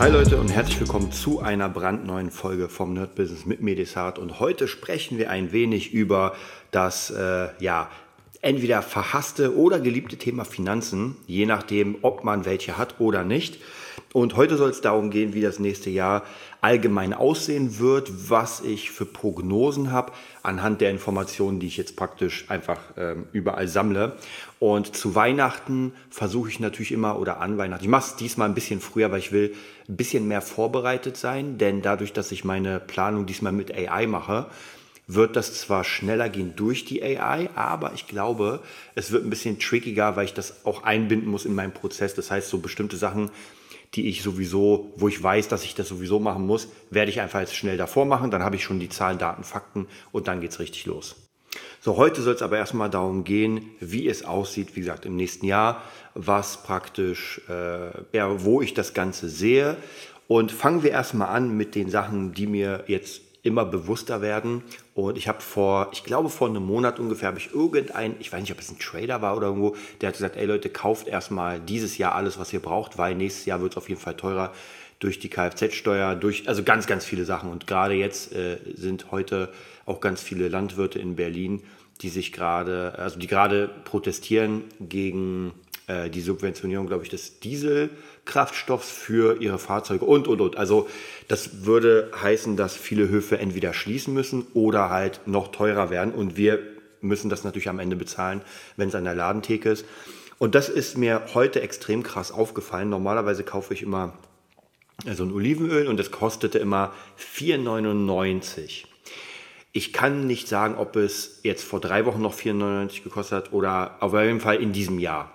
Hi Leute und herzlich willkommen zu einer brandneuen Folge vom Nerd Business mit Medisart. Und heute sprechen wir ein wenig über das, äh, ja, entweder verhasste oder geliebte Thema Finanzen, je nachdem, ob man welche hat oder nicht. Und heute soll es darum gehen, wie das nächste Jahr allgemein aussehen wird, was ich für Prognosen habe, anhand der Informationen, die ich jetzt praktisch einfach ähm, überall sammle. Und zu Weihnachten versuche ich natürlich immer, oder an Weihnachten, ich mache es diesmal ein bisschen früher, weil ich will ein bisschen mehr vorbereitet sein, denn dadurch, dass ich meine Planung diesmal mit AI mache, wird das zwar schneller gehen durch die AI, aber ich glaube, es wird ein bisschen trickiger, weil ich das auch einbinden muss in meinen Prozess. Das heißt, so bestimmte Sachen, die ich sowieso, wo ich weiß, dass ich das sowieso machen muss, werde ich einfach jetzt schnell davor machen. Dann habe ich schon die Zahlen, Daten, Fakten und dann geht es richtig los. So, heute soll es aber erstmal darum gehen, wie es aussieht, wie gesagt, im nächsten Jahr, was praktisch, äh, ja, wo ich das Ganze sehe. Und fangen wir erstmal an mit den Sachen, die mir jetzt immer bewusster werden. Und ich habe vor, ich glaube vor einem Monat ungefähr, habe ich irgendein, ich weiß nicht, ob es ein Trader war oder irgendwo, der hat gesagt, ey Leute, kauft erstmal dieses Jahr alles, was ihr braucht, weil nächstes Jahr wird es auf jeden Fall teurer durch die Kfz-Steuer, durch, also ganz, ganz viele Sachen. Und gerade jetzt äh, sind heute auch ganz viele Landwirte in Berlin, die sich gerade, also die gerade protestieren gegen äh, die Subventionierung, glaube ich, des Dieselkraftstoffs für ihre Fahrzeuge und, und, und. Also das würde heißen, dass viele Höfe entweder schließen müssen oder halt noch teurer werden. Und wir müssen das natürlich am Ende bezahlen, wenn es an der Ladentheke ist. Und das ist mir heute extrem krass aufgefallen. Normalerweise kaufe ich immer so ein Olivenöl und das kostete immer 4,99. Ich kann nicht sagen, ob es jetzt vor drei Wochen noch 4,99 gekostet hat oder auf jeden Fall in diesem Jahr.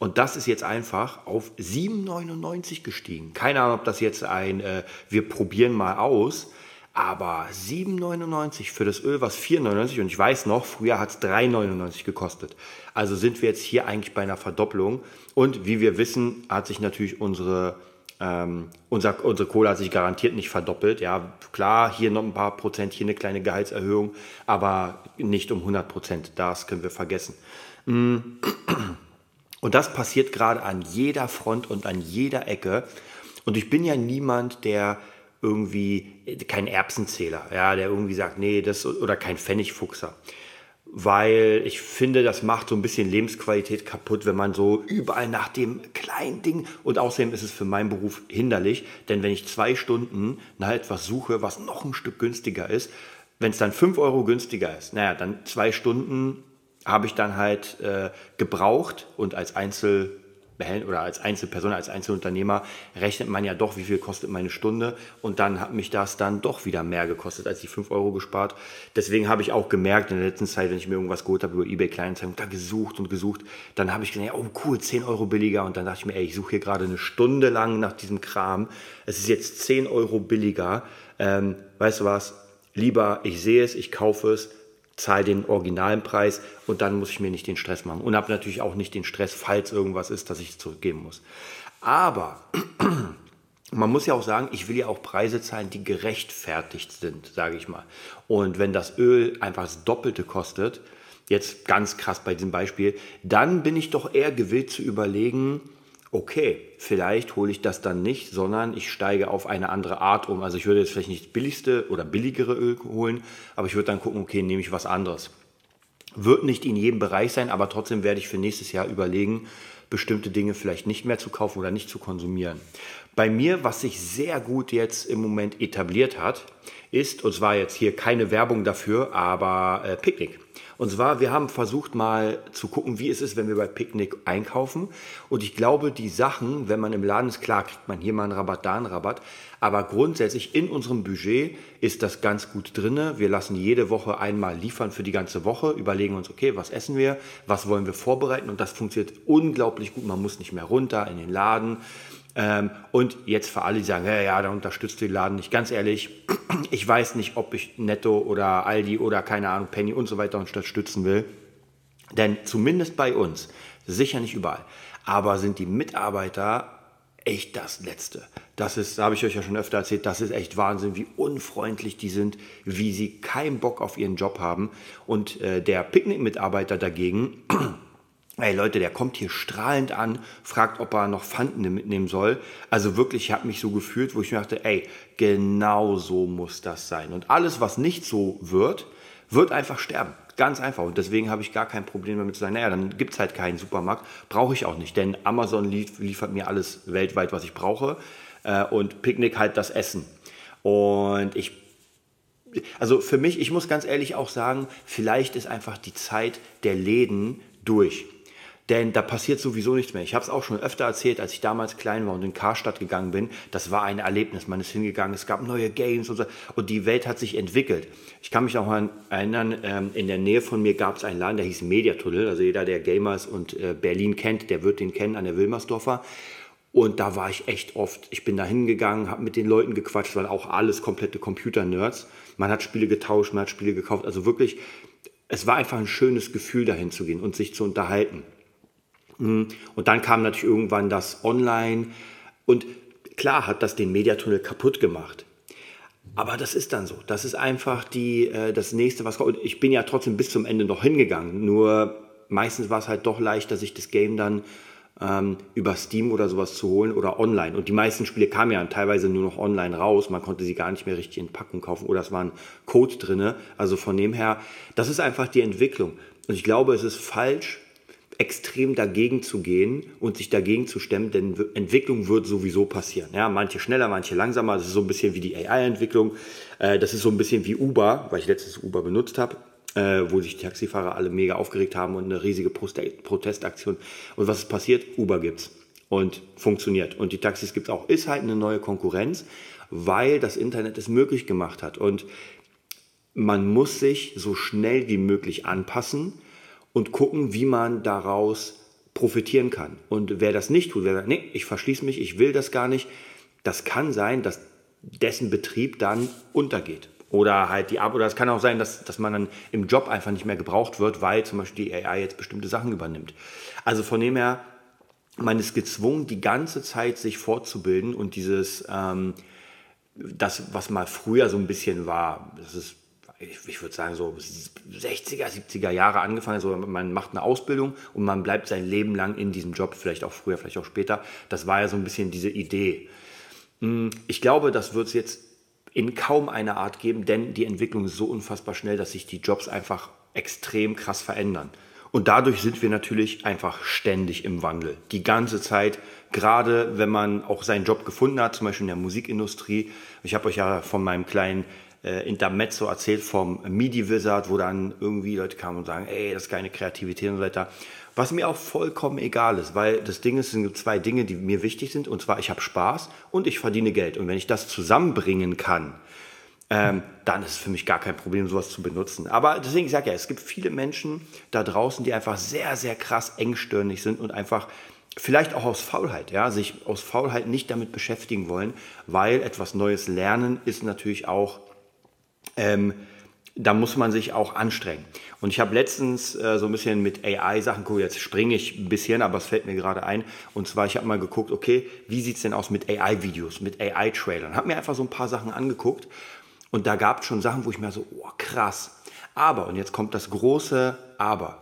Und das ist jetzt einfach auf 7,99 gestiegen. Keine Ahnung, ob das jetzt ein, äh, wir probieren mal aus, aber 7,99 für das Öl, was 4,99 und ich weiß noch, früher hat es 3,99 gekostet. Also sind wir jetzt hier eigentlich bei einer Verdopplung. Und wie wir wissen, hat sich natürlich unsere ähm, unser, unsere Kohle hat sich garantiert nicht verdoppelt. Ja, klar, hier noch ein paar Prozent, hier eine kleine Gehaltserhöhung, aber nicht um 100 Prozent. Das können wir vergessen. Und das passiert gerade an jeder Front und an jeder Ecke. Und ich bin ja niemand, der irgendwie kein Erbsenzähler, ja, der irgendwie sagt, nee, das oder kein Pfennigfuchser. Weil ich finde, das macht so ein bisschen Lebensqualität kaputt, wenn man so überall nach dem kleinen Ding und außerdem ist es für meinen Beruf hinderlich, denn wenn ich zwei Stunden nach etwas suche, was noch ein Stück günstiger ist, wenn es dann fünf Euro günstiger ist, naja, dann zwei Stunden habe ich dann halt äh, gebraucht und als Einzel oder als Einzelperson, als Einzelunternehmer rechnet man ja doch, wie viel kostet meine Stunde und dann hat mich das dann doch wieder mehr gekostet, als die 5 Euro gespart. Deswegen habe ich auch gemerkt in der letzten Zeit, wenn ich mir irgendwas geholt habe über eBay Kleinanzeigen, da gesucht und gesucht, dann habe ich gedacht, oh cool, 10 Euro billiger und dann dachte ich mir, ey, ich suche hier gerade eine Stunde lang nach diesem Kram. Es ist jetzt 10 Euro billiger. Ähm, weißt du was? Lieber, ich sehe es, ich kaufe es, zahle den originalen Preis und dann muss ich mir nicht den Stress machen. Und habe natürlich auch nicht den Stress, falls irgendwas ist, dass ich es zurückgeben muss. Aber man muss ja auch sagen, ich will ja auch Preise zahlen, die gerechtfertigt sind, sage ich mal. Und wenn das Öl einfach das Doppelte kostet, jetzt ganz krass bei diesem Beispiel, dann bin ich doch eher gewillt zu überlegen, okay, vielleicht hole ich das dann nicht, sondern ich steige auf eine andere Art um. Also ich würde jetzt vielleicht nicht das billigste oder billigere Öl holen, aber ich würde dann gucken, okay, nehme ich was anderes. Wird nicht in jedem Bereich sein, aber trotzdem werde ich für nächstes Jahr überlegen, bestimmte Dinge vielleicht nicht mehr zu kaufen oder nicht zu konsumieren. Bei mir, was sich sehr gut jetzt im Moment etabliert hat, ist, und zwar jetzt hier keine Werbung dafür, aber äh, Picknick. Und zwar, wir haben versucht mal zu gucken, wie es ist, wenn wir bei Picknick einkaufen. Und ich glaube, die Sachen, wenn man im Laden ist, klar, kriegt man hier mal einen Rabatt, da einen Rabatt. Aber grundsätzlich in unserem Budget ist das ganz gut drinne. Wir lassen jede Woche einmal liefern für die ganze Woche, überlegen uns, okay, was essen wir, was wollen wir vorbereiten und das funktioniert unglaublich gut. Man muss nicht mehr runter in den Laden Ähm, und jetzt für alle, die sagen, ja, ja, da unterstützt den Laden nicht. Ganz ehrlich, ich weiß nicht, ob ich Netto oder Aldi oder keine Ahnung, Penny und so weiter unterstützen will. Denn zumindest bei uns, sicher nicht überall, aber sind die Mitarbeiter echt das Letzte. Das ist, da habe ich euch ja schon öfter erzählt, das ist echt Wahnsinn, wie unfreundlich die sind, wie sie keinen Bock auf ihren Job haben. Und äh, der Picknick-Mitarbeiter dagegen, Ey Leute, der kommt hier strahlend an, fragt, ob er noch Pfanden mitnehmen soll. Also wirklich, ich habe mich so gefühlt, wo ich mir dachte, ey, genau so muss das sein. Und alles, was nicht so wird, wird einfach sterben. Ganz einfach. Und deswegen habe ich gar kein Problem damit zu sagen, naja, dann gibt es halt keinen Supermarkt. Brauche ich auch nicht, denn Amazon liefert mir alles weltweit, was ich brauche. Äh, und Picknick halt das Essen. Und ich also für mich, ich muss ganz ehrlich auch sagen, vielleicht ist einfach die Zeit der Läden durch. Denn da passiert sowieso nichts mehr. Ich habe es auch schon öfter erzählt, als ich damals klein war und in Karstadt gegangen bin. Das war ein Erlebnis. Man ist hingegangen, es gab neue Games und so. Und die Welt hat sich entwickelt. Ich kann mich auch mal erinnern, ähm, in der Nähe von mir gab es einen Laden, der hieß Mediatunnel. Also jeder, der Gamers und äh, Berlin kennt, der wird den kennen an der Wilmersdorfer. Und da war ich echt oft. Ich bin da hingegangen, habe mit den Leuten gequatscht, waren auch alles komplette Computer-Nerds. Man hat Spiele getauscht, man hat Spiele gekauft. Also wirklich, es war einfach ein schönes Gefühl, dahin zu gehen und sich zu unterhalten. Mhm. Und dann kam natürlich irgendwann das Online und klar hat das den Mediatunnel kaputt gemacht. Aber das ist dann so. Das ist einfach die, äh, das nächste, was kommt. Ich bin ja trotzdem bis zum Ende noch hingegangen. Nur meistens war es halt doch leichter, sich das Game dann ähm, über Steam oder sowas zu holen oder online. Und die meisten Spiele kamen ja teilweise nur noch online raus. Man konnte sie gar nicht mehr richtig in Packung kaufen oder es war ein Code drin. Also von dem her, das ist einfach die Entwicklung. Und ich glaube, es ist falsch, extrem dagegen zu gehen und sich dagegen zu stemmen, denn Entwicklung wird sowieso passieren. Ja, manche schneller, manche langsamer. Das ist so ein bisschen wie die AI-Entwicklung. Äh, das ist so ein bisschen wie Uber, weil ich letztes Uber benutzt habe. Äh, wo sich die Taxifahrer alle mega aufgeregt haben und eine riesige Protestaktion. Und was ist passiert? Uber gibt's und funktioniert. Und die Taxis gibt's auch. Ist halt eine neue Konkurrenz, weil das Internet es möglich gemacht hat. Und man muss sich so schnell wie möglich anpassen und gucken, wie man daraus profitieren kann. Und wer das nicht tut, wer sagt, nee, ich verschließe mich, ich will das gar nicht, das kann sein, dass dessen Betrieb dann untergeht. Oder halt die Arbeit, oder es kann auch sein, dass, dass man dann im Job einfach nicht mehr gebraucht wird, weil zum Beispiel die AI jetzt bestimmte Sachen übernimmt. Also von dem her, man ist gezwungen, die ganze Zeit sich fortzubilden und dieses, ähm, das, was mal früher so ein bisschen war, das ist ich, ich würde sagen, so 60er, 70er Jahre angefangen. Also man macht eine Ausbildung und man bleibt sein Leben lang in diesem Job, vielleicht auch früher, vielleicht auch später. Das war ja so ein bisschen diese Idee. Hm, ich glaube, das wird es jetzt in kaum einer Art geben, denn die Entwicklung ist so unfassbar schnell, dass sich die Jobs einfach extrem krass verändern. Und dadurch sind wir natürlich einfach ständig im Wandel. Die ganze Zeit, gerade wenn man auch seinen Job gefunden hat, zum Beispiel in der Musikindustrie. Ich habe euch ja von meinem kleinen äh, Intermezzo erzählt vom MIDI-Wizard, wo dann irgendwie Leute kamen und sagen, ey, das ist keine Kreativität und so weiter. Was mir auch vollkommen egal ist, weil das Ding ist, es sind zwei Dinge, die mir wichtig sind. Und zwar, ich habe Spaß und ich verdiene Geld. Und wenn ich das zusammenbringen kann, ähm, dann ist es für mich gar kein Problem, sowas zu benutzen. Aber deswegen sage ich ja, es gibt viele Menschen da draußen, die einfach sehr, sehr krass engstirnig sind und einfach vielleicht auch aus Faulheit, ja, sich aus Faulheit nicht damit beschäftigen wollen, weil etwas Neues lernen ist natürlich auch ähm, da muss man sich auch anstrengen. Und ich habe letztens äh, so ein bisschen mit AI-Sachen geguckt, jetzt springe ich ein bisschen, aber es fällt mir gerade ein. Und zwar, ich habe mal geguckt, okay, wie sieht es denn aus mit AI-Videos, mit AI-Trailern? Habe mir einfach so ein paar Sachen angeguckt und da gab es schon Sachen, wo ich mir so, oh, krass. Aber, und jetzt kommt das große Aber.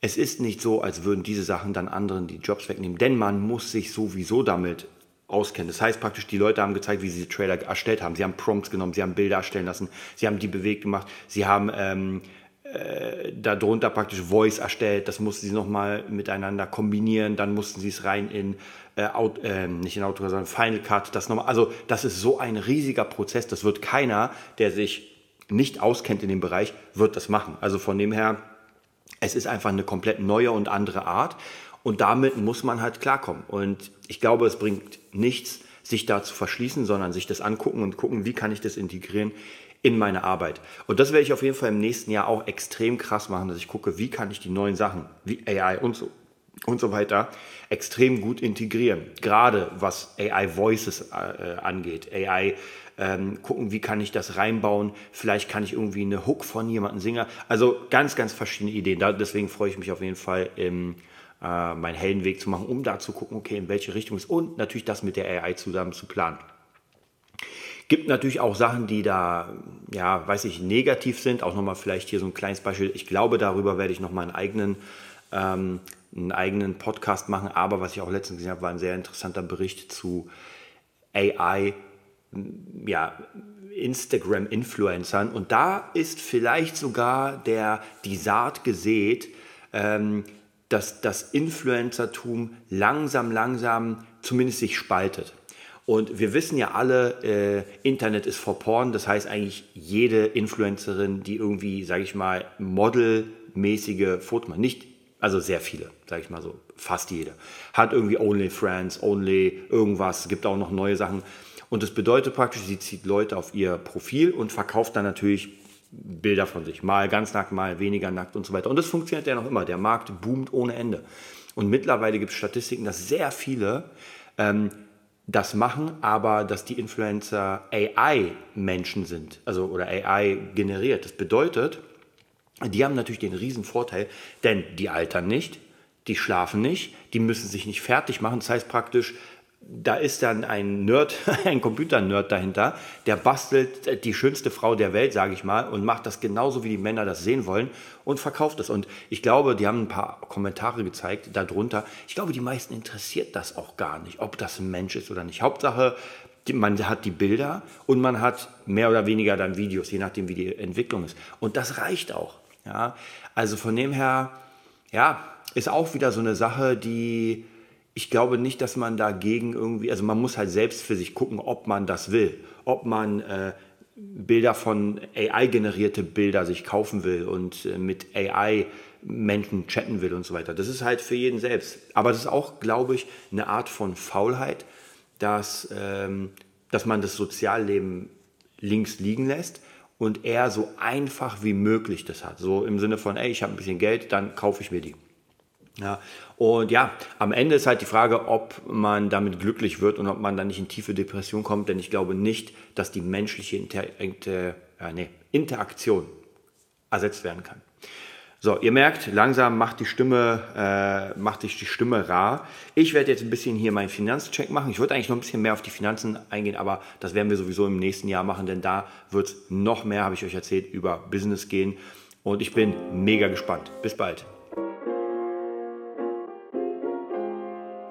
Es ist nicht so, als würden diese Sachen dann anderen die Jobs wegnehmen, denn man muss sich sowieso damit auskennen. Das heißt praktisch, die Leute haben gezeigt, wie sie die Trailer erstellt haben. Sie haben Prompts genommen, sie haben Bilder erstellen lassen, sie haben die bewegt gemacht, sie haben ähm, äh, darunter praktisch Voice erstellt. Das mussten sie nochmal miteinander kombinieren. Dann mussten sie es rein in äh, Out, äh, nicht in Auto, sondern Final Cut. Das nochmal. Also das ist so ein riesiger Prozess. Das wird keiner, der sich nicht auskennt in dem Bereich, wird das machen. Also von dem her, es ist einfach eine komplett neue und andere Art. Und damit muss man halt klarkommen. Und ich glaube, es bringt nichts, sich da zu verschließen, sondern sich das angucken und gucken, wie kann ich das integrieren in meine Arbeit. Und das werde ich auf jeden Fall im nächsten Jahr auch extrem krass machen, dass ich gucke, wie kann ich die neuen Sachen, wie AI und so und so weiter extrem gut integrieren. Gerade was AI Voices äh, angeht. AI ähm, gucken, wie kann ich das reinbauen. Vielleicht kann ich irgendwie eine Hook von jemandem singen. Also ganz, ganz verschiedene Ideen. Da, deswegen freue ich mich auf jeden Fall, im, äh, meinen Heldenweg zu machen, um da zu gucken, okay, in welche Richtung es und natürlich das mit der AI zusammen zu planen. Gibt natürlich auch Sachen, die da, ja, weiß ich, negativ sind. Auch nochmal vielleicht hier so ein kleines Beispiel. Ich glaube, darüber werde ich nochmal einen eigenen, ähm, einen eigenen Podcast machen. Aber was ich auch letztens gesehen habe, war ein sehr interessanter Bericht zu AI, ja, Instagram-Influencern. Und da ist vielleicht sogar der, die Saat gesät, ähm, dass das Influencertum langsam, langsam zumindest sich spaltet. Und wir wissen ja alle, äh, Internet ist for Porn. Das heißt eigentlich jede Influencerin, die irgendwie, sage ich mal, modelmäßige Fotos macht, nicht, also sehr viele, sage ich mal so, fast jede, hat irgendwie OnlyFriends, Only irgendwas, gibt auch noch neue Sachen. Und das bedeutet praktisch, sie zieht Leute auf ihr Profil und verkauft dann natürlich Bilder von sich. Mal ganz nackt, mal weniger nackt und so weiter. Und das funktioniert ja noch immer. Der Markt boomt ohne Ende. Und mittlerweile gibt es Statistiken, dass sehr viele ähm, das machen, aber dass die Influencer AI-Menschen sind, also oder AI generiert. Das bedeutet, die haben natürlich den riesen Vorteil, denn die altern nicht, die schlafen nicht, die müssen sich nicht fertig machen. Das heißt praktisch, da ist dann ein Nerd, ein Computer-Nerd dahinter, der bastelt die schönste Frau der Welt, sage ich mal, und macht das genauso, wie die Männer das sehen wollen und verkauft es. Und ich glaube, die haben ein paar Kommentare gezeigt darunter. Ich glaube, die meisten interessiert das auch gar nicht, ob das ein Mensch ist oder nicht. Hauptsache, man hat die Bilder und man hat mehr oder weniger dann Videos, je nachdem, wie die Entwicklung ist. Und das reicht auch. Ja? Also von dem her, ja, ist auch wieder so eine Sache, die ich glaube nicht, dass man dagegen irgendwie, also man muss halt selbst für sich gucken, ob man das will, ob man äh, Bilder von AI-generierte Bilder sich kaufen will und äh, mit AI Menschen chatten will und so weiter. Das ist halt für jeden selbst. Aber das ist auch, glaube ich, eine Art von Faulheit, dass, ähm, dass man das Sozialleben links liegen lässt und eher so einfach wie möglich das hat. So im Sinne von, ey, ich habe ein bisschen Geld, dann kaufe ich mir die. Ja, und ja, am Ende ist halt die Frage, ob man damit glücklich wird und ob man dann nicht in tiefe Depression kommt, denn ich glaube nicht, dass die menschliche Inter Inter äh, nee, Interaktion ersetzt werden kann. So, ihr merkt, langsam macht die Stimme, äh, macht sich die Stimme rar. Ich werde jetzt ein bisschen hier meinen Finanzcheck machen. Ich würde eigentlich noch ein bisschen mehr auf die Finanzen eingehen, aber das werden wir sowieso im nächsten Jahr machen, denn da wird noch mehr, habe ich euch erzählt, über Business gehen. Und ich bin mega gespannt. Bis bald.